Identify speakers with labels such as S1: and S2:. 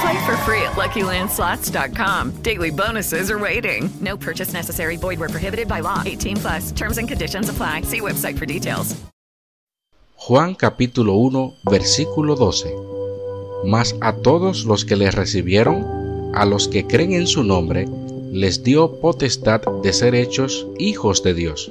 S1: Play for free at LuckyLandSlots.com. Daily bonuses are waiting. No purchase necessary. Void where prohibited by law. 18 plus. Terms and conditions apply. See website for details.
S2: Juan capítulo 1 versículo 12. Mas a todos los que le recibieron, a los que creen en su nombre, les dio potestad de ser hechos hijos de Dios.